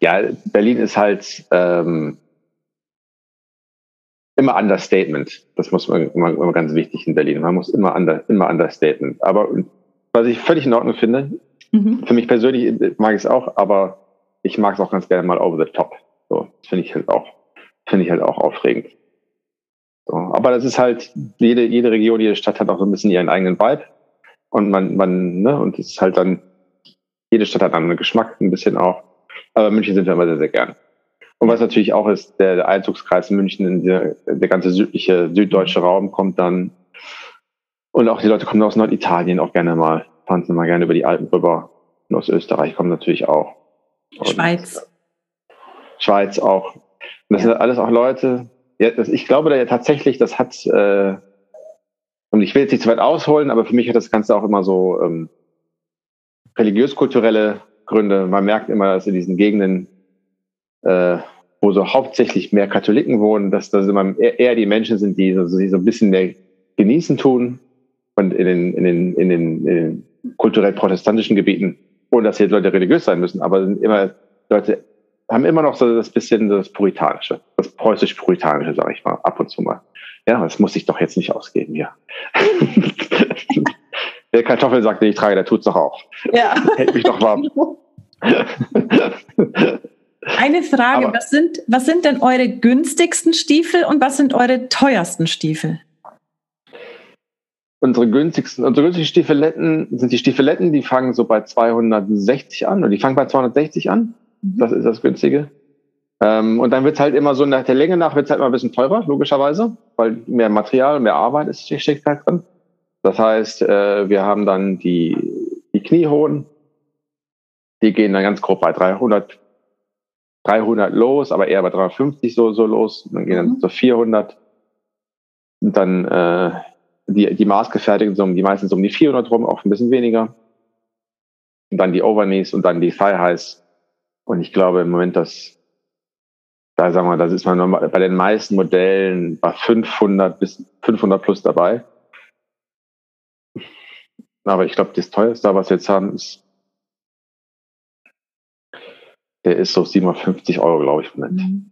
Ja, Berlin ist halt ähm, immer Understatement. Das muss man immer, immer, ganz wichtig in Berlin. Man muss immer, under, immer Understatement. Aber was ich völlig in Ordnung finde, mhm. für mich persönlich mag ich es auch, aber ich mag es auch ganz gerne mal over the top. So, das finde ich halt auch, finde ich halt auch aufregend. So, aber das ist halt, jede, jede Region, jede Stadt hat auch so ein bisschen ihren eigenen Vibe. Und man, man, ne, und es ist halt dann, jede Stadt hat einen Geschmack, ein bisschen auch. Aber München sind wir immer sehr, sehr gern. Und was natürlich auch ist, der, der Einzugskreis in München, der, der ganze südliche, süddeutsche Raum kommt dann. Und auch die Leute kommen aus Norditalien auch gerne mal, fahren sie mal gerne über die Alpen rüber. Und aus Österreich kommen natürlich auch. Und Schweiz. Schweiz auch. Und das ja. sind alles auch Leute, ja, das, ich glaube da ja tatsächlich, das hat, äh, und ich will jetzt nicht zu weit ausholen, aber für mich hat das Ganze auch immer so ähm, religiös-kulturelle Gründe. Man merkt immer, dass in diesen Gegenden, äh, wo so hauptsächlich mehr Katholiken wohnen, dass das immer eher die Menschen sind, die so, die so ein bisschen mehr genießen tun und in den, in den, in den, in den kulturell protestantischen Gebieten, ohne dass jetzt Leute religiös sein müssen, aber sind immer Leute haben immer noch so das bisschen das Puritanische, das preußisch-puritanische, sage ich mal, ab und zu mal. Ja, das muss ich doch jetzt nicht ausgeben hier. [laughs] der Kartoffel sagt, den ich trage, der tut's doch auch. Ja. [laughs] Hält mich doch warm. [laughs] Eine Frage, Aber, was, sind, was sind denn eure günstigsten Stiefel und was sind eure teuersten Stiefel? Unsere günstigsten, unsere günstigsten Stiefeletten sind die Stiefeletten, die fangen so bei 260 an oder die fangen bei 260 an. Mhm. Das ist das Günstige. Ähm, und dann wird es halt immer so nach der Länge nach wird es halt immer ein bisschen teurer, logischerweise, weil mehr Material, mehr Arbeit ist, steckt halt drin. Das heißt, äh, wir haben dann die, die Kniehohen, die gehen dann ganz grob bei 300, 300 los, aber eher bei 350 so, so los. Dann gehen dann mhm. so 400. Und dann äh, die, die maßgefertigten, so, die meisten so um die 400 rum, auch ein bisschen weniger. Und dann die Overknees und dann die Thigh Highs und ich glaube im Moment, dass da sagen wir, das ist man bei den meisten Modellen bei 500 bis 500 plus dabei. Aber ich glaube, das teuerste, was wir jetzt haben, ist, der ist so 750 Euro, glaube ich. Mhm.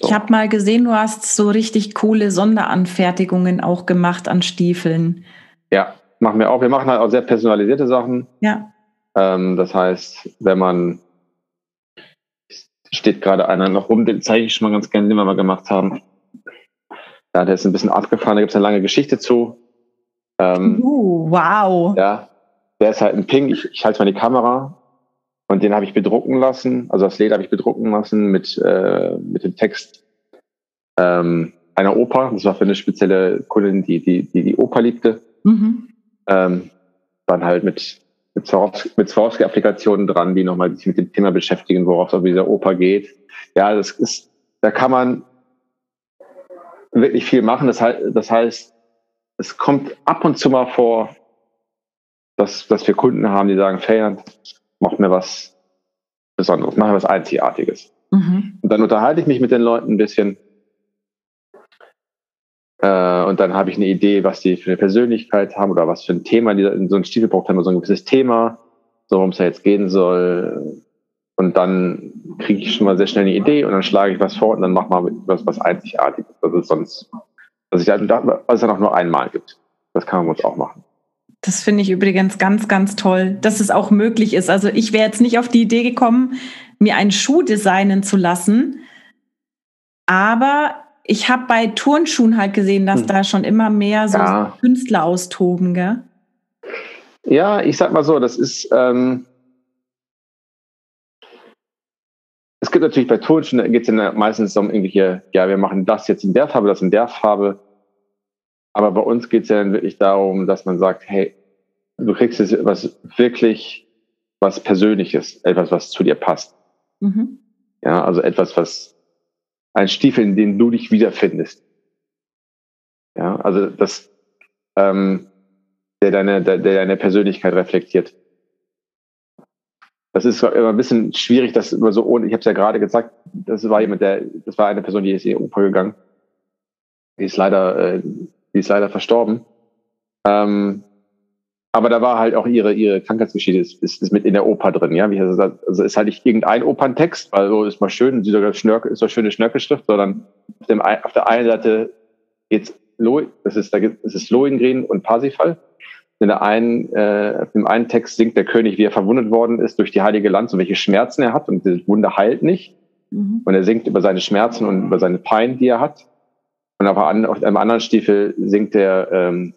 So. Ich habe mal gesehen, du hast so richtig coole Sonderanfertigungen auch gemacht an Stiefeln. Ja, machen wir auch. Wir machen halt auch sehr personalisierte Sachen. Ja. Ähm, das heißt, wenn man steht gerade einer noch rum, den zeige ich schon mal ganz gerne, den wir mal gemacht haben. Ja, der ist ein bisschen abgefahren, da gibt es eine lange Geschichte zu. Ähm, uh, wow. Ja, der ist halt ein Ping, ich, ich halte mal die Kamera und den habe ich bedrucken lassen, also das Leder habe ich bedrucken lassen mit, äh, mit dem Text ähm, einer Oper. Das war für eine spezielle Kundin, die die, die, die Oper liebte. Mhm. Ähm, dann halt mit mit Swarovski-Applikationen dran, die nochmal sich mit dem Thema beschäftigen, worauf es auf dieser Oper geht. Ja, das ist, da kann man wirklich viel machen. Das heißt, das heißt, es kommt ab und zu mal vor, dass, dass wir Kunden haben, die sagen, Fayand, mach mir was Besonderes, mach mir was Einzigartiges. Mhm. Und dann unterhalte ich mich mit den Leuten ein bisschen und dann habe ich eine Idee, was die für eine Persönlichkeit haben oder was für ein Thema. Die, so ein Stiefel braucht immer so ein gewisses Thema, so worum es da jetzt gehen soll. Und dann kriege ich schon mal sehr schnell eine Idee und dann schlage ich was vor und dann mache mal was, was Einzigartiges. Das ist sonst, was, ich, was es dann auch nur einmal gibt. Das kann man uns auch machen. Das finde ich übrigens ganz, ganz toll, dass es auch möglich ist. Also ich wäre jetzt nicht auf die Idee gekommen, mir einen Schuh designen zu lassen. Aber ich habe bei Turnschuhen halt gesehen, dass hm. da schon immer mehr so ja. Künstler austoben, gell? Ja, ich sag mal so, das ist. Ähm, es gibt natürlich bei Turnschuhen, da geht es ja meistens um irgendwelche, ja, wir machen das jetzt in der Farbe, das in der Farbe. Aber bei uns geht es ja dann wirklich darum, dass man sagt, hey, du kriegst jetzt was wirklich, was Persönliches, etwas, was zu dir passt. Mhm. Ja, also etwas, was ein Stiefel, in dem du dich wiederfindest. Ja, also das, ähm, der deine, der, deine Persönlichkeit reflektiert. Das ist immer ein bisschen schwierig, das immer so ohne, ich habe es ja gerade gesagt, das war jemand, der, das war eine Person, die ist in die Oper gegangen. Die ist leider, äh, die ist leider verstorben. Ähm, aber da war halt auch ihre, ihre Krankheitsgeschichte ist, ist, ist mit in der Oper drin, ja. Wie gesagt, also ist halt nicht irgendein Operntext, weil so ist mal schön, ist so schöne Schnörkelschrift, sondern auf, dem, auf der einen Seite geht's das ist, da gibt, das ist Lohengrin und Parsifal. In der einen, äh, im einen Text singt der König, wie er verwundet worden ist durch die heilige Lanze und welche Schmerzen er hat und das Wunder heilt nicht. Mhm. Und er singt über seine Schmerzen und über seine Pein, die er hat. Und auf, einem anderen Stiefel singt er, ähm,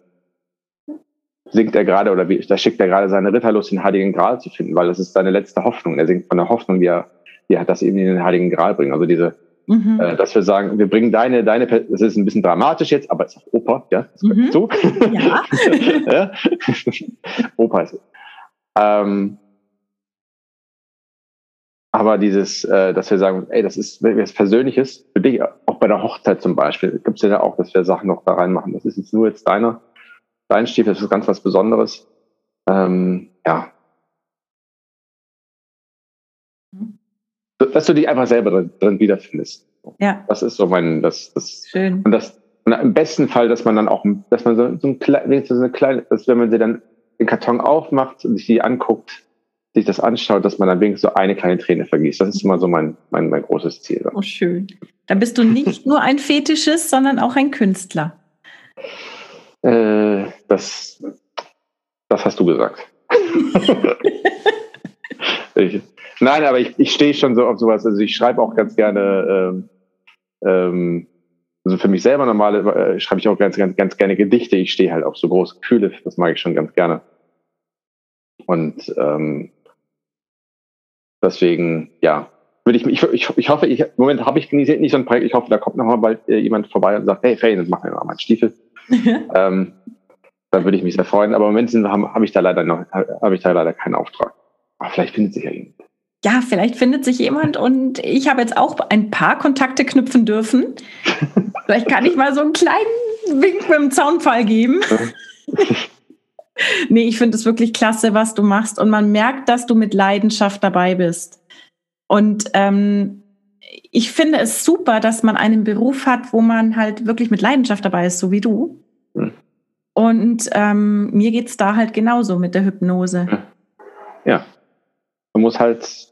singt er gerade oder wie, da schickt er gerade seine Ritter los, den Heiligen Gral zu finden, weil das ist seine letzte Hoffnung. Er singt von der Hoffnung, die er, die er hat, dass ihm in den Heiligen Gral bringen. Also diese, mhm. äh, dass wir sagen, wir bringen deine, deine, das ist ein bisschen dramatisch jetzt, aber es ist Oper, ja, das mhm. zu. Ja. [laughs] ja. [laughs] Oper ist es. Ähm, aber dieses, äh, dass wir sagen, ey, das ist was Persönliches für dich, auch bei der Hochzeit zum Beispiel, gibt es ja auch, dass wir Sachen noch da reinmachen. Das ist jetzt nur jetzt deiner, dein Stiefel, das ist ganz was Besonderes. Ähm, ja. Dass du dich einfach selber drin, drin wiederfindest. Ja. Das ist so mein, das, das. Schön. Und das, und im besten Fall, dass man dann auch, dass man so, so ein klein, so eine kleine, dass wenn man sie dann den Karton aufmacht und sich die anguckt, sich das anschaut, dass man dann wenigstens so eine kleine Träne vergießt. Das ist immer so mein, mein, mein großes Ziel. Oh, schön. Dann bist du nicht nur ein Fetischist, sondern auch ein Künstler. Äh, das, das hast du gesagt. [laughs] ich, nein, aber ich, ich stehe schon so auf sowas. Also ich schreibe auch ganz gerne, ähm, ähm, also für mich selber normale äh, schreibe ich auch ganz, ganz, ganz gerne Gedichte. Ich stehe halt auf so große Gefühle. Das mag ich schon ganz gerne. Und ähm, Deswegen, ja, würde ich, ich, ich, ich hoffe, ich, im Moment habe ich nicht, nicht so ein Projekt, ich hoffe, da kommt noch mal bald äh, jemand vorbei und sagt, hey, Faye, das machen wir mal meinen Stiefel. [laughs] ähm, dann würde ich mich sehr freuen. Aber im Moment habe hab ich da leider noch, habe ich da leider keinen Auftrag. Aber vielleicht findet sich ja jemand. Ja, vielleicht findet sich jemand und ich habe jetzt auch ein paar Kontakte knüpfen dürfen. [laughs] vielleicht kann ich mal so einen kleinen Wink mit dem Zaunfall geben. [laughs] nee, ich finde es wirklich klasse, was du machst. Und man merkt, dass du mit Leidenschaft dabei bist. Und ähm, ich finde es super, dass man einen Beruf hat, wo man halt wirklich mit Leidenschaft dabei ist, so wie du. Hm. Und ähm, mir geht es da halt genauso mit der Hypnose. Ja. Man muss halt,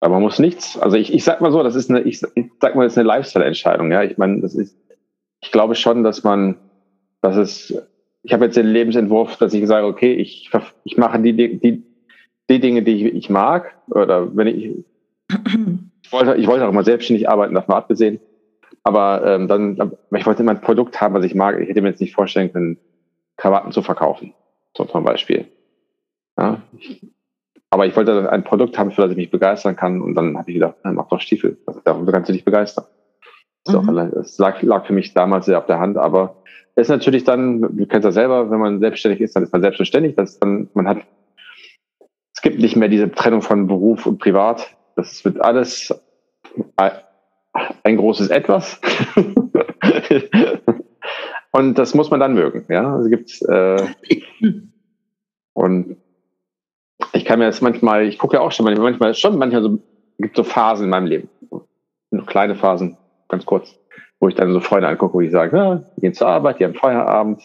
aber man muss nichts. Also ich, ich sag mal so, das ist eine, ich, ich sag mal, das ist eine Lifestyle-Entscheidung. Ja, ich meine, das ist, ich glaube schon, dass man, dass es ich habe jetzt den Lebensentwurf, dass ich sage, okay, ich, ich mache die, die, die Dinge, die ich, ich mag. Oder wenn ich, [clears throat] ich wollte, ich wollte auch mal selbstständig arbeiten, davon abgesehen. Aber ähm, dann, ich wollte immer ein Produkt haben, was ich mag. Ich hätte mir jetzt nicht vorstellen können, Krawatten zu verkaufen, so zum Beispiel. Ja, aber ich wollte ein Produkt haben, für das ich mich begeistern kann. Und dann habe ich gedacht, mach doch Stiefel. Darüber kannst du dich begeistern. Mhm. Das lag, lag für mich damals sehr auf der Hand, aber es ist natürlich dann, du kennst das selber, wenn man selbstständig ist, dann ist man selbstständig, dass dann, man hat, es gibt nicht mehr diese Trennung von Beruf und Privat. Das wird alles ein großes Etwas. [laughs] und das muss man dann mögen, ja. Also gibt's, äh, und ich kann mir das manchmal, ich gucke ja auch schon manchmal, schon manchmal so, gibt so Phasen in meinem Leben. Noch kleine Phasen, ganz kurz, wo ich dann so Freunde angucke, wo ich sage, ja, die gehen zur Arbeit, die haben Feierabend,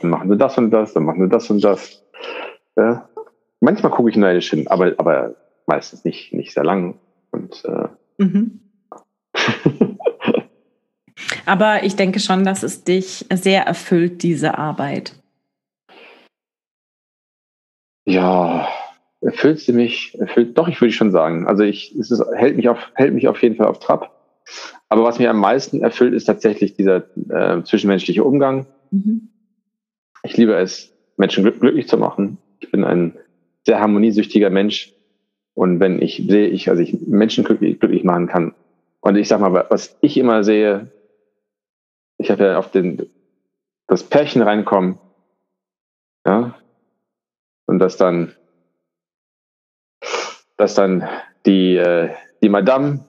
dann machen sie das und das, dann machen sie das und das. Ja. Manchmal gucke ich neidisch hin, aber, aber meistens nicht, nicht sehr lang. Und, äh, mhm. [laughs] aber ich denke schon, dass es dich sehr erfüllt, diese Arbeit. Ja, erfüllt sie mich, erfüllt, doch, ich würde schon sagen. Also ich, es ist, hält mich auf, hält mich auf jeden Fall auf Trab. Aber was mir am meisten erfüllt, ist tatsächlich dieser äh, zwischenmenschliche Umgang. Mhm. Ich liebe es, Menschen glücklich zu machen. Ich bin ein sehr harmoniesüchtiger Mensch. Und wenn ich sehe, ich, also ich Menschen glücklich, glücklich machen kann. Und ich sag mal, was ich immer sehe, ich habe ja auf den, das Pärchen reinkommen, ja, und das dann dass dann die, äh, die Madame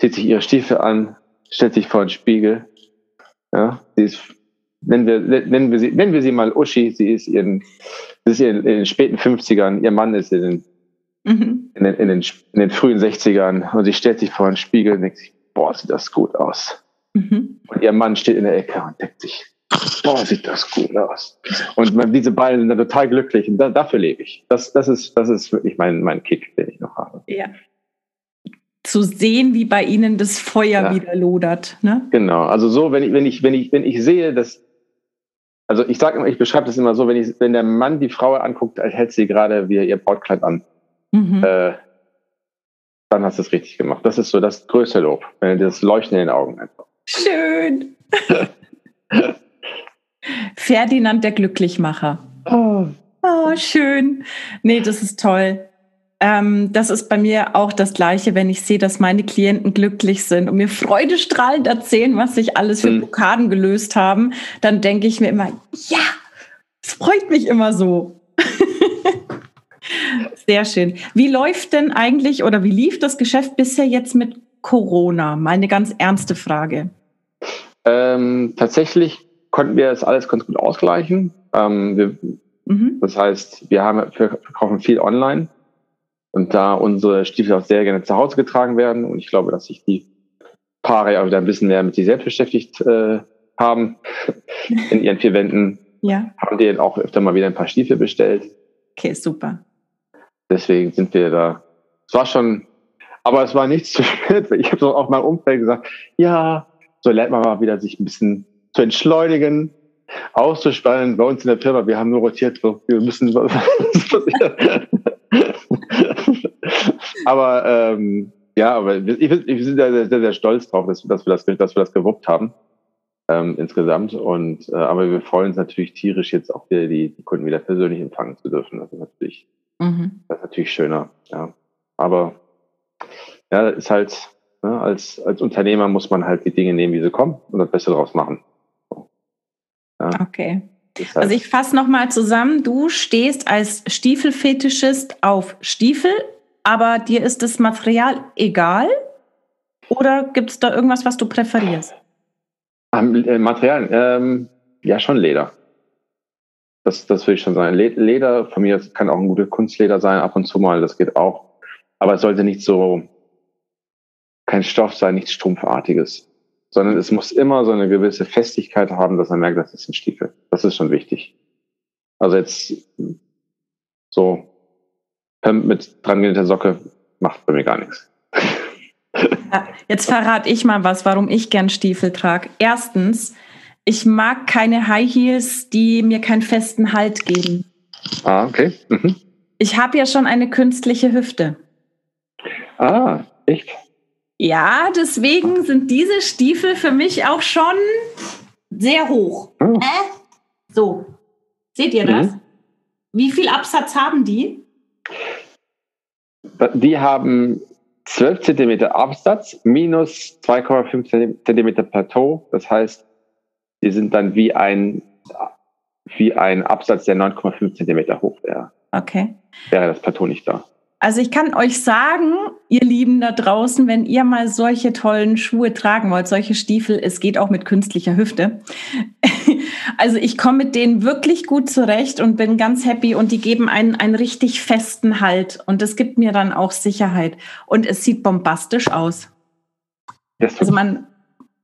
zieht sich ihre Stiefel an, stellt sich vor den Spiegel. Ja, sie ist, nennen wir, nennen wir sie, nennen wir sie mal Uschi. Sie ist ihren, sie ist in den späten 50ern. Ihr Mann ist in den, mhm. in, den, in, den, in den frühen 60ern. Und sie stellt sich vor den Spiegel und denkt sich, boah, sieht das gut aus. Mhm. Und ihr Mann steht in der Ecke und denkt sich, boah, sieht das gut aus. Und man, diese beiden sind dann total glücklich und da, dafür lebe ich. Das, das, ist, das ist wirklich mein, mein Kick, den ich noch habe. Ja zu sehen, wie bei Ihnen das Feuer ja. wieder lodert. Ne? Genau, also so, wenn ich, wenn ich, wenn ich, wenn ich sehe, dass, also ich sage immer, ich beschreibe das immer so, wenn ich, wenn der Mann die Frau anguckt, als hätte sie gerade wieder ihr Brautkleid an, mhm. äh, dann hast du es richtig gemacht. Das ist so das größte Lob, wenn das Leuchten in den Augen einfach. Schön. [laughs] Ferdinand der Glücklichmacher. Oh. oh, schön. Nee, das ist toll. Ähm, das ist bei mir auch das Gleiche, wenn ich sehe, dass meine Klienten glücklich sind und mir freudestrahlend erzählen, was sich alles für mhm. Blockaden gelöst haben, dann denke ich mir immer, ja, es freut mich immer so. Sehr schön. Wie läuft denn eigentlich oder wie lief das Geschäft bisher jetzt mit Corona? Meine ganz ernste Frage. Ähm, tatsächlich konnten wir das alles ganz gut ausgleichen. Ähm, wir, mhm. Das heißt, wir, haben, verkaufen viel online. Und da unsere Stiefel auch sehr gerne zu Hause getragen werden und ich glaube, dass sich die Paare ja wieder ein bisschen mehr mit sich selbst beschäftigt äh, haben [laughs] in ihren vier Wänden, ja. haben die auch öfter mal wieder ein paar Stiefel bestellt. Okay, super. Deswegen sind wir da. Es war schon, aber es war nichts zu [laughs] spät. Ich habe so auch mal Umfeld gesagt, ja, so lernt man mal wieder sich ein bisschen zu entschleunigen, auszuspannen. Bei uns in der Firma, wir haben nur rotiert, wir müssen [laughs] [laughs] aber ähm, ja, aber ich, ich sind sehr, sehr, sehr stolz drauf, dass, dass, wir das, dass wir das gewuppt haben ähm, insgesamt. Und äh, aber wir freuen uns natürlich tierisch jetzt auch wieder die, die Kunden wieder persönlich empfangen zu dürfen. Das ist natürlich, mhm. das ist natürlich schöner. Ja, aber ja, ist halt ne, als als Unternehmer muss man halt die Dinge nehmen, wie sie kommen und das Beste daraus machen. Ja. Okay. Also ich fasse nochmal zusammen. Du stehst als Stiefelfetischist auf Stiefel, aber dir ist das Material egal? Oder gibt es da irgendwas, was du präferierst? Ähm, äh, Material, ähm, ja schon Leder. Das, das würde ich schon sagen. Leder, von mir kann auch ein guter Kunstleder sein, ab und zu mal, das geht auch. Aber es sollte nicht so, kein Stoff sein, nichts Strumpfartiges sondern es muss immer so eine gewisse Festigkeit haben, dass man merkt, das ist ein Stiefel. Das ist schon wichtig. Also jetzt so mit dran genähter Socke macht bei mir gar nichts. Ja, jetzt verrate ich mal was, warum ich gern Stiefel trage. Erstens, ich mag keine High Heels, die mir keinen festen Halt geben. Ah, okay. Mhm. Ich habe ja schon eine künstliche Hüfte. Ah, echt? Ja, deswegen sind diese Stiefel für mich auch schon sehr hoch. Oh. Äh? So, seht ihr das? Mhm. Wie viel Absatz haben die? Die haben 12 cm Absatz minus 2,5 cm Plateau. Das heißt, die sind dann wie ein, wie ein Absatz, der 9,5 cm hoch wäre. Okay. Wäre das Plateau nicht da. Also ich kann euch sagen, ihr Lieben da draußen, wenn ihr mal solche tollen Schuhe tragen wollt, solche Stiefel, es geht auch mit künstlicher Hüfte. [laughs] Also ich komme mit denen wirklich gut zurecht und bin ganz happy und die geben einen einen richtig festen Halt und das gibt mir dann auch Sicherheit und es sieht bombastisch aus. Also man,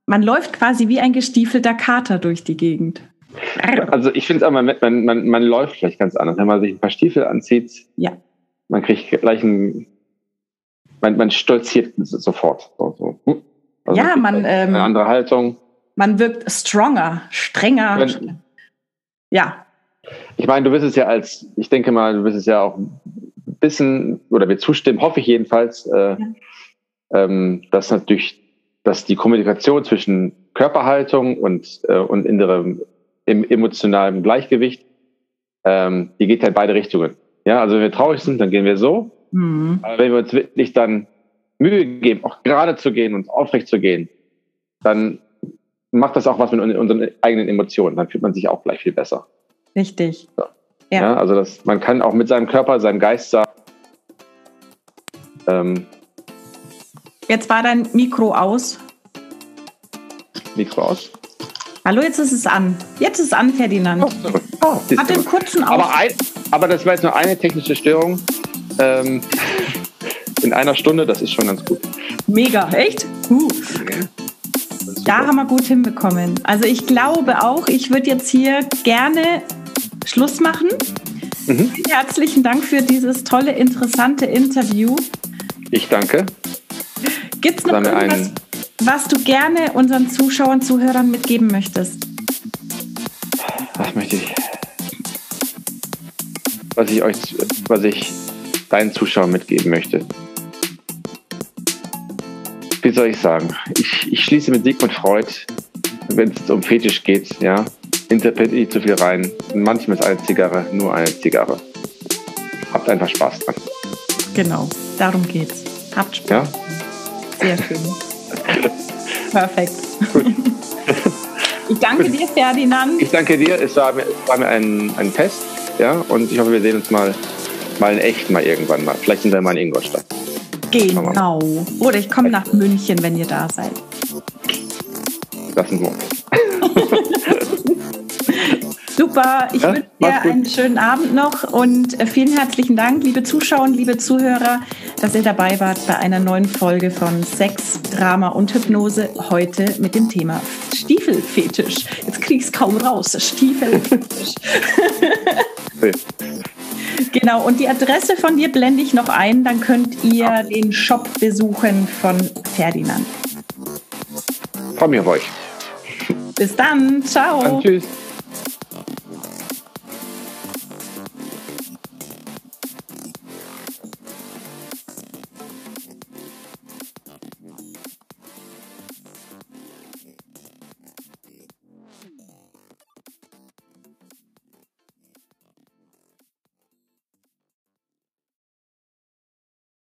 man läuft quasi wie ein gestiefelter Kater durch die Gegend. Also ich finde es aber, man, man, man läuft vielleicht ganz anders. Wenn man sich ein paar Stiefel anzieht, ja man kriegt gleich ein, man, man stolziert sofort. So, so. Hm? Also ja, man. Ähm, eine andere Haltung. Man wirkt stronger, strenger. Wenn, ja. Ich meine, du wirst es ja als, ich denke mal, du wirst es ja auch ein bisschen, oder wir zustimmen, hoffe ich jedenfalls, äh, ja. ähm, dass natürlich, dass die Kommunikation zwischen Körperhaltung und, äh, und innerem emotionalem Gleichgewicht, ähm, die geht halt beide Richtungen. Ja, also wenn wir traurig sind, dann gehen wir so. Mhm. Aber wenn wir uns wirklich dann Mühe geben, auch gerade zu gehen und aufrecht zu gehen, dann macht das auch was mit unseren eigenen Emotionen. Dann fühlt man sich auch gleich viel besser. Richtig. So. Ja. ja. also das, man kann auch mit seinem Körper, seinem Geist sagen, Ähm, Jetzt war dein Mikro aus. Mikro aus? Hallo, jetzt ist es an. Jetzt ist es an, Ferdinand. Oh, oh, Hat den kurzen Aus. Aber, ein, aber das war jetzt nur eine technische Störung. Ähm, [laughs] in einer Stunde, das ist schon ganz gut. Mega, echt? Uh. Da haben wir gut hinbekommen. Also ich glaube auch, ich würde jetzt hier gerne Schluss machen. Mhm. Herzlichen Dank für dieses tolle, interessante Interview. Ich danke. Gibt es noch irgendwas, was du gerne unseren Zuschauern, Zuhörern mitgeben möchtest? Was möchte ich? Was ich euch, was ich deinen Zuschauern mitgeben möchte. Wie soll ich sagen? Ich, ich schließe mit Sigmund Freud, wenn es um Fetisch geht, ja, interpretiere ich zu viel rein. Manchmal ist eine Zigarre nur eine Zigarre. Habt einfach Spaß dran. Genau, darum geht's. Habt Spaß. Ja? Sehr schön. Perfekt. [laughs] Ich danke dir, Ferdinand. Ich danke dir. Es war mir, war mir ein, ein Fest. Ja, und ich hoffe, wir sehen uns mal, mal in echt mal irgendwann mal. Vielleicht sind wir mal in Ingolstadt. Genau. Oder ich komme nach München, wenn ihr da seid. Lassen wir uns. [laughs] Super, ich ja, wünsche dir einen schönen Abend noch und äh, vielen herzlichen Dank, liebe Zuschauer und liebe Zuhörer, dass ihr dabei wart bei einer neuen Folge von Sex, Drama und Hypnose. Heute mit dem Thema Stiefelfetisch. Jetzt krieg ich es kaum raus. Stiefelfetisch. Genau, und die Adresse von dir blende ich noch ein, dann könnt ihr ja. den Shop besuchen von Ferdinand. Komm mir euch. Bis dann, ciao. Dann, tschüss.